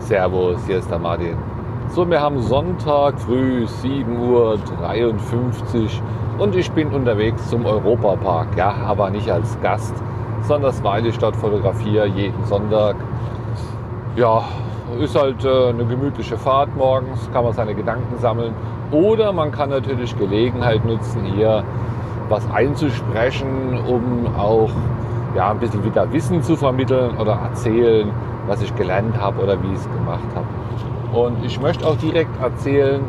Servus, hier ist der Martin. So, wir haben Sonntag früh 7.53 Uhr und ich bin unterwegs zum Europapark. Ja, aber nicht als Gast, sondern weil ich dort fotografiere jeden Sonntag. Ja, ist halt äh, eine gemütliche Fahrt morgens, kann man seine Gedanken sammeln. Oder man kann natürlich Gelegenheit nutzen, hier was einzusprechen, um auch ja, ein bisschen wieder Wissen zu vermitteln oder erzählen, was ich gelernt habe oder wie ich es gemacht habe. Und ich möchte auch direkt erzählen,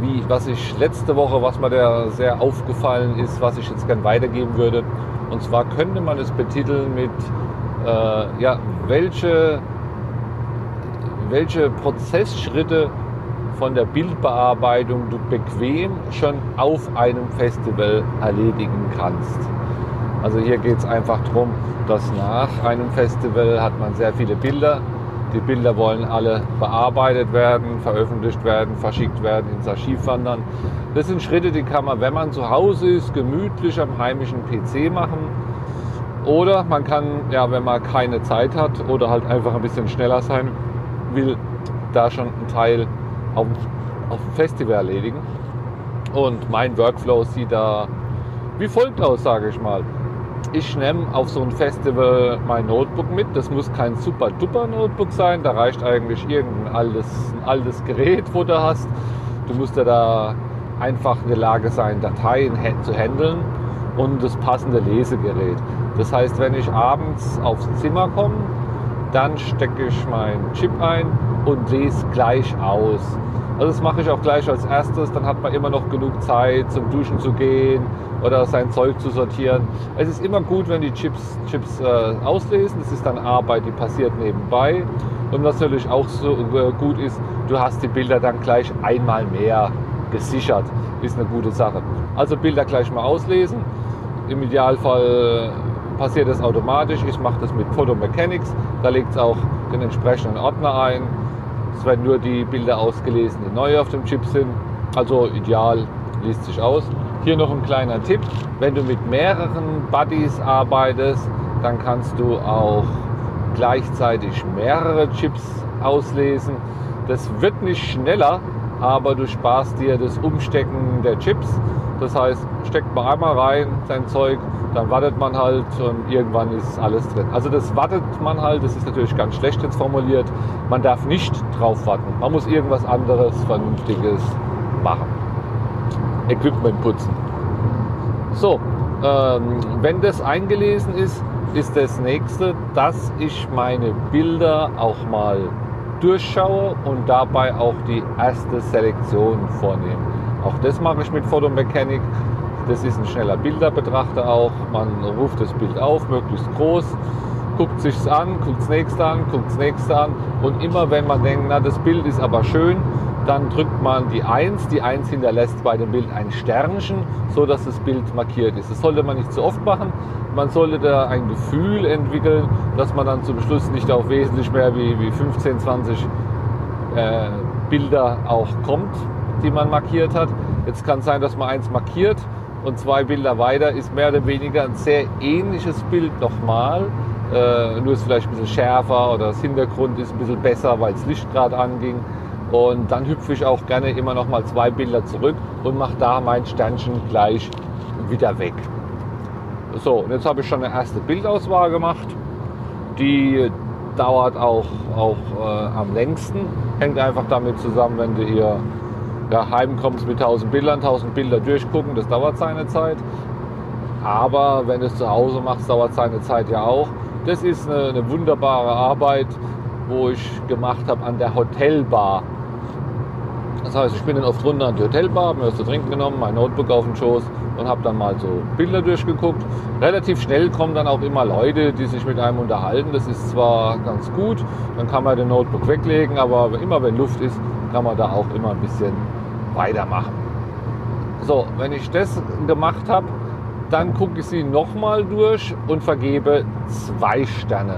wie, was ich letzte Woche, was mir da sehr aufgefallen ist, was ich jetzt gern weitergeben würde. Und zwar könnte man es betiteln mit, äh, ja, welche, welche Prozessschritte von der Bildbearbeitung du bequem schon auf einem Festival erledigen kannst. Also hier geht es einfach darum, dass nach einem Festival hat man sehr viele Bilder. Die Bilder wollen alle bearbeitet werden, veröffentlicht werden, verschickt werden, ins Archiv wandern. Das sind Schritte, die kann man, wenn man zu Hause ist, gemütlich am heimischen PC machen. Oder man kann, ja, wenn man keine Zeit hat oder halt einfach ein bisschen schneller sein will, da schon einen Teil auf, auf dem Festival erledigen. Und mein Workflow sieht da wie folgt aus, sage ich mal ich nehme auf so ein Festival mein Notebook mit. Das muss kein super duper Notebook sein. Da reicht eigentlich irgendein altes, ein altes Gerät, wo du hast. Du musst ja da einfach in der Lage sein, Dateien zu handeln und das passende Lesegerät. Das heißt, wenn ich abends aufs Zimmer komme, dann stecke ich meinen Chip ein und lese gleich aus. Also das mache ich auch gleich als erstes. Dann hat man immer noch genug Zeit, zum Duschen zu gehen oder sein Zeug zu sortieren. Es ist immer gut, wenn die Chips, Chips äh, auslesen. Das ist dann Arbeit, die passiert nebenbei. Und was natürlich auch so äh, gut ist, du hast die Bilder dann gleich einmal mehr gesichert. Ist eine gute Sache. Also Bilder gleich mal auslesen. Im Idealfall passiert das automatisch. Ich mache das mit Photomechanics. Da legt es auch den entsprechenden Ordner ein es werden nur die Bilder ausgelesen, die neu auf dem Chip sind. Also ideal liest sich aus. Hier noch ein kleiner Tipp. Wenn du mit mehreren Buddies arbeitest, dann kannst du auch gleichzeitig mehrere Chips auslesen. Das wird nicht schneller, aber du sparst dir das Umstecken der Chips. Das heißt, steckt man einmal rein sein Zeug, dann wartet man halt und irgendwann ist alles drin. Also das wartet man halt, das ist natürlich ganz schlecht jetzt formuliert. Man darf nicht drauf warten. Man muss irgendwas anderes, Vernünftiges machen. Equipment putzen. So, ähm, wenn das eingelesen ist, ist das nächste, dass ich meine Bilder auch mal durchschaue und dabei auch die erste Selektion vornehme. Auch das mache ich mit Photomechanik. Das ist ein schneller Bilderbetrachter auch. Man ruft das Bild auf, möglichst groß, guckt sich's an, guckt das nächste an, guckt das nächste an. Und immer wenn man denkt, na das Bild ist aber schön, dann drückt man die 1. Die 1 hinterlässt bei dem Bild ein Sternchen, so dass das Bild markiert ist. Das sollte man nicht zu oft machen. Man sollte da ein Gefühl entwickeln, dass man dann zum Schluss nicht auf wesentlich mehr wie, wie 15, 20 äh, Bilder auch kommt, die man markiert hat. Jetzt kann es sein, dass man eins markiert und zwei Bilder weiter ist mehr oder weniger ein sehr ähnliches Bild nochmal. Äh, nur ist vielleicht ein bisschen schärfer oder das Hintergrund ist ein bisschen besser, weil das Licht gerade anging. Und dann hüpfe ich auch gerne immer noch mal zwei Bilder zurück und mache da mein Sternchen gleich wieder weg. So, und jetzt habe ich schon eine erste Bildauswahl gemacht. Die dauert auch, auch äh, am längsten. Hängt einfach damit zusammen, wenn du hier ja, heimkommst mit 1000 Bildern, 1000 Bilder durchgucken, das dauert seine Zeit. Aber wenn du es zu Hause machst, dauert seine Zeit ja auch. Das ist eine, eine wunderbare Arbeit, wo ich gemacht habe an der Hotelbar. Das heißt, ich bin dann oft runter an die Hotelbar, habe mir was zu trinken genommen, mein Notebook auf den Schoß und habe dann mal so Bilder durchgeguckt. Relativ schnell kommen dann auch immer Leute, die sich mit einem unterhalten. Das ist zwar ganz gut, dann kann man den Notebook weglegen, aber immer wenn Luft ist, kann man da auch immer ein bisschen weitermachen. So, wenn ich das gemacht habe, dann gucke ich sie nochmal durch und vergebe zwei Sterne.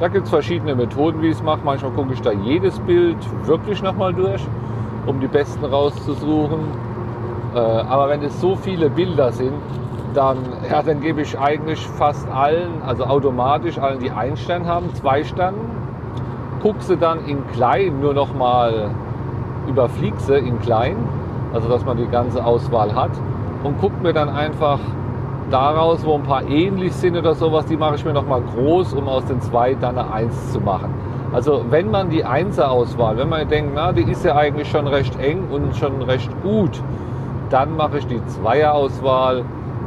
Da gibt es verschiedene Methoden, wie ich es mache. Manchmal gucke ich da jedes Bild wirklich nochmal durch, um die besten rauszusuchen. Äh, aber wenn es so viele Bilder sind, dann, ja, dann gebe ich eigentlich fast allen, also automatisch allen, die einen Stern haben, zwei Sterne. guck sie dann in klein nur noch mal, überflieg sie in klein, also dass man die ganze Auswahl hat und guck mir dann einfach daraus, wo ein paar ähnlich sind oder sowas, die mache ich mir noch mal groß, um aus den zwei dann eine Eins zu machen. Also wenn man die Einser-Auswahl, wenn man denkt, na, die ist ja eigentlich schon recht eng und schon recht gut, dann mache ich die Zweier-Auswahl,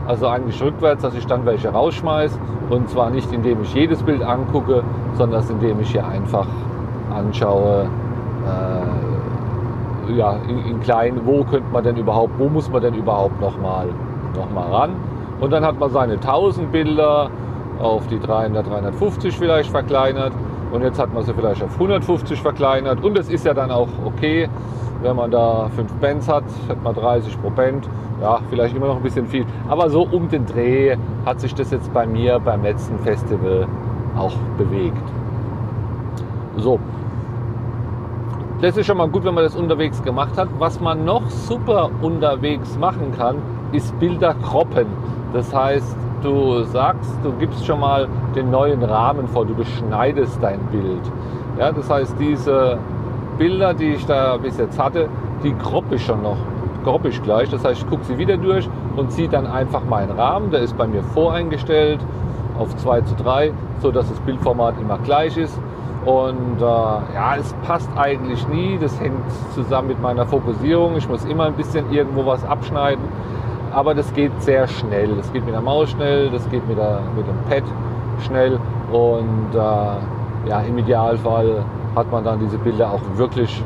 also eigentlich rückwärts, dass ich dann welche rausschmeiße. Und zwar nicht, indem ich jedes Bild angucke, sondern indem ich hier einfach anschaue, äh, ja, in, in, klein, wo könnte man denn überhaupt, wo muss man denn überhaupt nochmal noch mal ran. Und dann hat man seine 1000 Bilder auf die 300, 350 vielleicht verkleinert. Und jetzt hat man sie vielleicht auf 150 verkleinert. Und es ist ja dann auch okay, wenn man da 5 Bands hat, hat man 30 pro Band. Ja, vielleicht immer noch ein bisschen viel. Aber so um den Dreh hat sich das jetzt bei mir beim letzten Festival auch bewegt. So. Das ist schon mal gut, wenn man das unterwegs gemacht hat. Was man noch super unterwegs machen kann, ist Bilder kroppen. Das heißt, du sagst, du gibst schon mal den neuen Rahmen vor, du beschneidest dein Bild. Ja, das heißt, diese Bilder, die ich da bis jetzt hatte, die grob ich schon noch, grob ich gleich. Das heißt, ich gucke sie wieder durch und ziehe dann einfach meinen Rahmen. Der ist bei mir voreingestellt auf 2 zu 3, so dass das Bildformat immer gleich ist. Und äh, ja, es passt eigentlich nie. Das hängt zusammen mit meiner Fokussierung. Ich muss immer ein bisschen irgendwo was abschneiden. Aber das geht sehr schnell. Das geht mit der Maus schnell, das geht mit, der, mit dem Pad schnell. Und äh, ja, im Idealfall hat man dann diese Bilder auch wirklich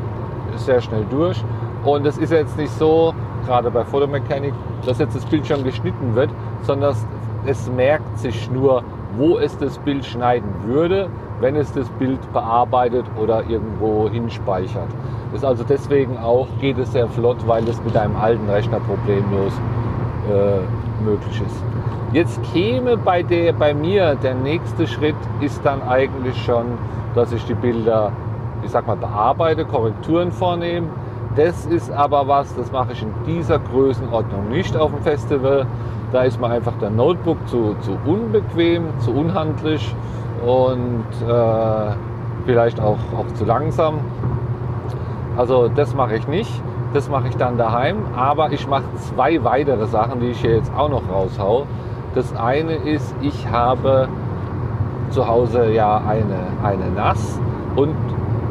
sehr schnell durch. Und es ist jetzt nicht so, gerade bei Photomechanic, dass jetzt das Bild schon geschnitten wird, sondern es merkt sich nur, wo es das Bild schneiden würde, wenn es das Bild bearbeitet oder irgendwo hinspeichert. Das also deswegen auch, geht es sehr flott, weil es mit einem alten Rechner problemlos äh, möglich ist. Jetzt käme bei, der, bei mir der nächste Schritt ist dann eigentlich schon, dass ich die Bilder, ich sag mal, bearbeite, Korrekturen vornehme. Das ist aber was, das mache ich in dieser Größenordnung nicht auf dem Festival. Da ist mir einfach der Notebook zu, zu unbequem, zu unhandlich und äh, vielleicht auch, auch zu langsam. Also das mache ich nicht. Das mache ich dann daheim. Aber ich mache zwei weitere Sachen, die ich hier jetzt auch noch raushau. Das eine ist, ich habe zu Hause ja eine, eine NAS und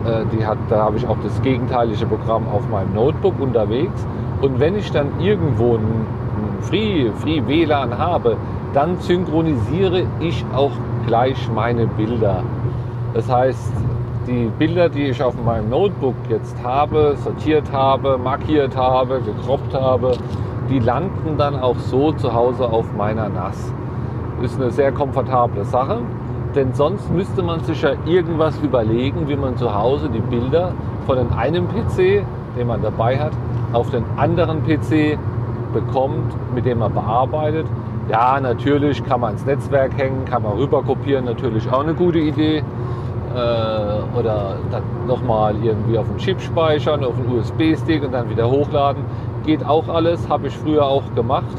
äh, die hat, da habe ich auch das gegenteilige Programm auf meinem Notebook unterwegs. Und wenn ich dann irgendwo ein, Free, Free WLAN habe, dann synchronisiere ich auch gleich meine Bilder. Das heißt, die Bilder, die ich auf meinem Notebook jetzt habe, sortiert habe, markiert habe, gekroppt habe, die landen dann auch so zu Hause auf meiner NAS. Ist eine sehr komfortable Sache, denn sonst müsste man sich ja irgendwas überlegen, wie man zu Hause die Bilder von dem einen PC, den man dabei hat, auf den anderen PC bekommt, mit dem man bearbeitet. Ja, natürlich kann man ins Netzwerk hängen, kann man rüber kopieren, natürlich auch eine gute Idee äh, oder dann nochmal irgendwie auf den Chip speichern, auf einen USB-Stick und dann wieder hochladen. Geht auch alles, habe ich früher auch gemacht.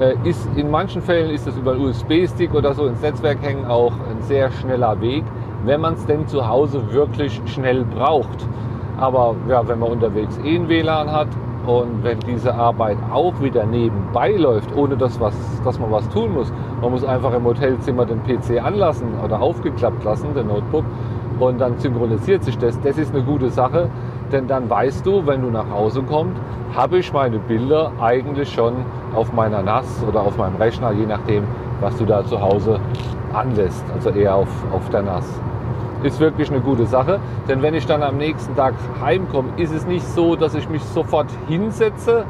Äh, ist, in manchen Fällen ist das über einen USB-Stick oder so ins Netzwerk hängen auch ein sehr schneller Weg, wenn man es denn zu Hause wirklich schnell braucht. Aber ja, wenn man unterwegs eh ein WLAN hat und wenn diese Arbeit auch wieder nebenbei läuft, ohne dass, was, dass man was tun muss, man muss einfach im Hotelzimmer den PC anlassen oder aufgeklappt lassen, den Notebook, und dann synchronisiert sich das. Das ist eine gute Sache, denn dann weißt du, wenn du nach Hause kommst, habe ich meine Bilder eigentlich schon auf meiner NAS oder auf meinem Rechner, je nachdem, was du da zu Hause anlässt, also eher auf, auf der NAS ist wirklich eine gute Sache. Denn wenn ich dann am nächsten Tag heimkomme, ist es nicht so, dass ich mich sofort hinsetze,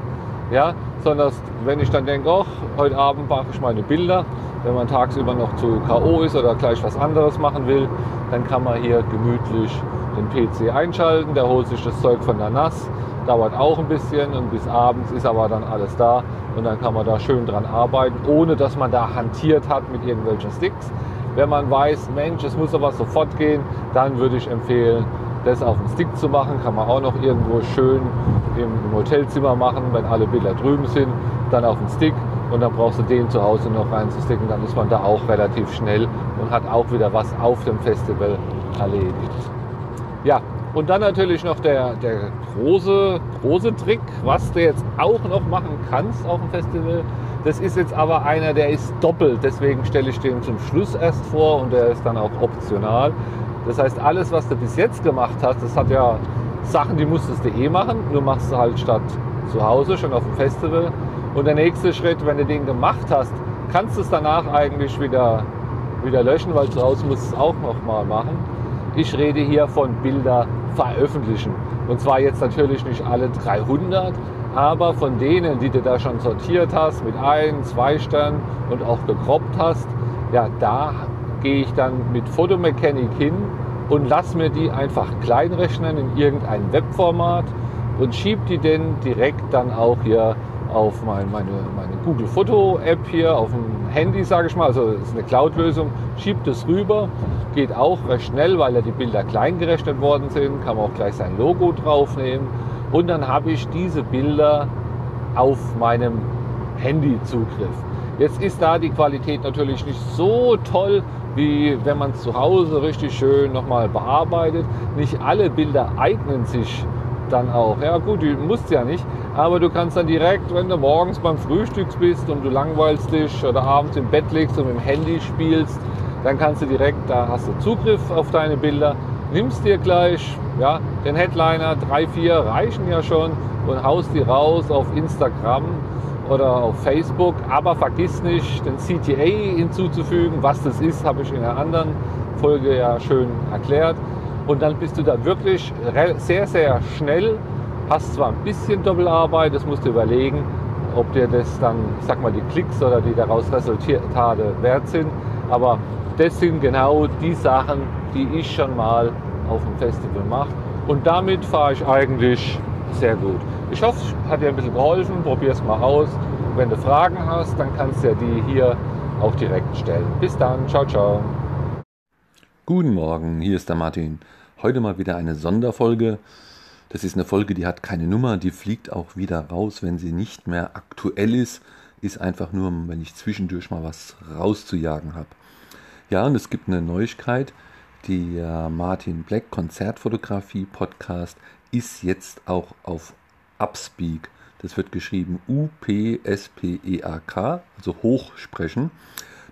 ja, sondern wenn ich dann denke, ach, heute Abend mache ich meine Bilder, wenn man tagsüber noch zu K.O. ist oder gleich was anderes machen will, dann kann man hier gemütlich den PC einschalten, der holt sich das Zeug von der NAS, dauert auch ein bisschen und bis abends ist aber dann alles da und dann kann man da schön dran arbeiten, ohne dass man da hantiert hat mit irgendwelchen Sticks. Wenn man weiß, Mensch, es muss aber sofort gehen, dann würde ich empfehlen, das auf dem Stick zu machen. Kann man auch noch irgendwo schön im Hotelzimmer machen, wenn alle Bilder drüben sind. Dann auf dem Stick und dann brauchst du den zu Hause noch reinzusticken. Dann ist man da auch relativ schnell und hat auch wieder was auf dem Festival erledigt. Ja, und dann natürlich noch der, der große, große Trick, was du jetzt auch noch machen kannst auf dem Festival. Das ist jetzt aber einer, der ist doppelt. Deswegen stelle ich den zum Schluss erst vor und der ist dann auch optional. Das heißt, alles, was du bis jetzt gemacht hast, das hat ja Sachen, die musstest du eh machen. Nur machst du halt statt zu Hause, schon auf dem Festival. Und der nächste Schritt, wenn du den gemacht hast, kannst du es danach eigentlich wieder, wieder löschen, weil zu Hause musst du es auch nochmal machen. Ich rede hier von Bilder veröffentlichen. Und zwar jetzt natürlich nicht alle 300, aber von denen, die du da schon sortiert hast, mit ein, zwei Sternen und auch gekroppt hast, ja, da gehe ich dann mit Photomechanic hin und lass mir die einfach kleinrechnen in irgendein Webformat und schieb die denn direkt dann auch hier auf mein, meine, meine Google Foto App hier auf dem Handy, sage ich mal, also das ist eine Cloud-Lösung, schiebt es rüber, geht auch recht schnell, weil ja die Bilder klein gerechnet worden sind, kann man auch gleich sein Logo draufnehmen und dann habe ich diese Bilder auf meinem Handy-Zugriff. Jetzt ist da die Qualität natürlich nicht so toll, wie wenn man es zu Hause richtig schön nochmal bearbeitet. Nicht alle Bilder eignen sich dann auch. Ja gut, du musst ja nicht, aber du kannst dann direkt, wenn du morgens beim Frühstück bist und du langweilst dich oder abends im Bett liegst und mit dem Handy spielst, dann kannst du direkt, da hast du Zugriff auf deine Bilder, nimmst dir gleich ja, den Headliner, drei, vier reichen ja schon und haust die raus auf Instagram oder auf Facebook, aber vergiss nicht, den CTA hinzuzufügen. Was das ist, habe ich in einer anderen Folge ja schön erklärt. Und dann bist du da wirklich sehr, sehr schnell. Hast zwar ein bisschen Doppelarbeit, das musst du überlegen, ob dir das dann, ich sag mal, die Klicks oder die daraus Resultate wert sind. Aber das sind genau die Sachen, die ich schon mal auf dem Festival mache. Und damit fahre ich eigentlich sehr gut. Ich hoffe, es hat dir ein bisschen geholfen. Probier es mal aus. Wenn du Fragen hast, dann kannst du ja die hier auch direkt stellen. Bis dann. Ciao, ciao. Guten Morgen, hier ist der Martin. Heute mal wieder eine Sonderfolge. Das ist eine Folge, die hat keine Nummer, die fliegt auch wieder raus, wenn sie nicht mehr aktuell ist. Ist einfach nur, wenn ich zwischendurch mal was rauszujagen habe. Ja, und es gibt eine Neuigkeit. Der Martin Black Konzertfotografie Podcast ist jetzt auch auf Upspeak. Das wird geschrieben U-P-S-P-E-A-K, also hochsprechen.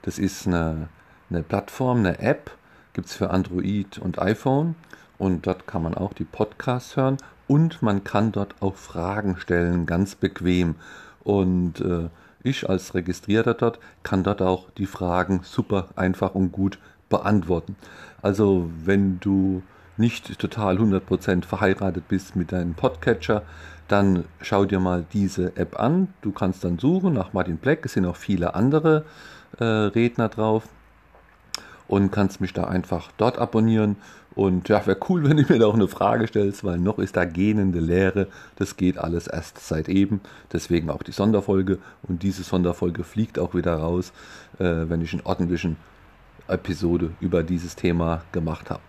Das ist eine, eine Plattform, eine App, gibt es für Android und iPhone und dort kann man auch die Podcasts hören und man kann dort auch Fragen stellen, ganz bequem. Und äh, ich als Registrierter dort kann dort auch die Fragen super einfach und gut beantworten. Also wenn du nicht total 100% verheiratet bist mit deinem Podcatcher, dann schau dir mal diese App an. Du kannst dann suchen nach Martin Black. Es sind auch viele andere äh, Redner drauf und kannst mich da einfach dort abonnieren. Und ja, wäre cool, wenn du mir da auch eine Frage stellst, weil noch ist da gähnende Leere. Das geht alles erst seit eben. Deswegen auch die Sonderfolge. Und diese Sonderfolge fliegt auch wieder raus, äh, wenn ich einen ordentlichen Episode über dieses Thema gemacht habe.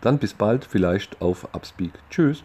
Dann bis bald, vielleicht auf Upspeak. Tschüss.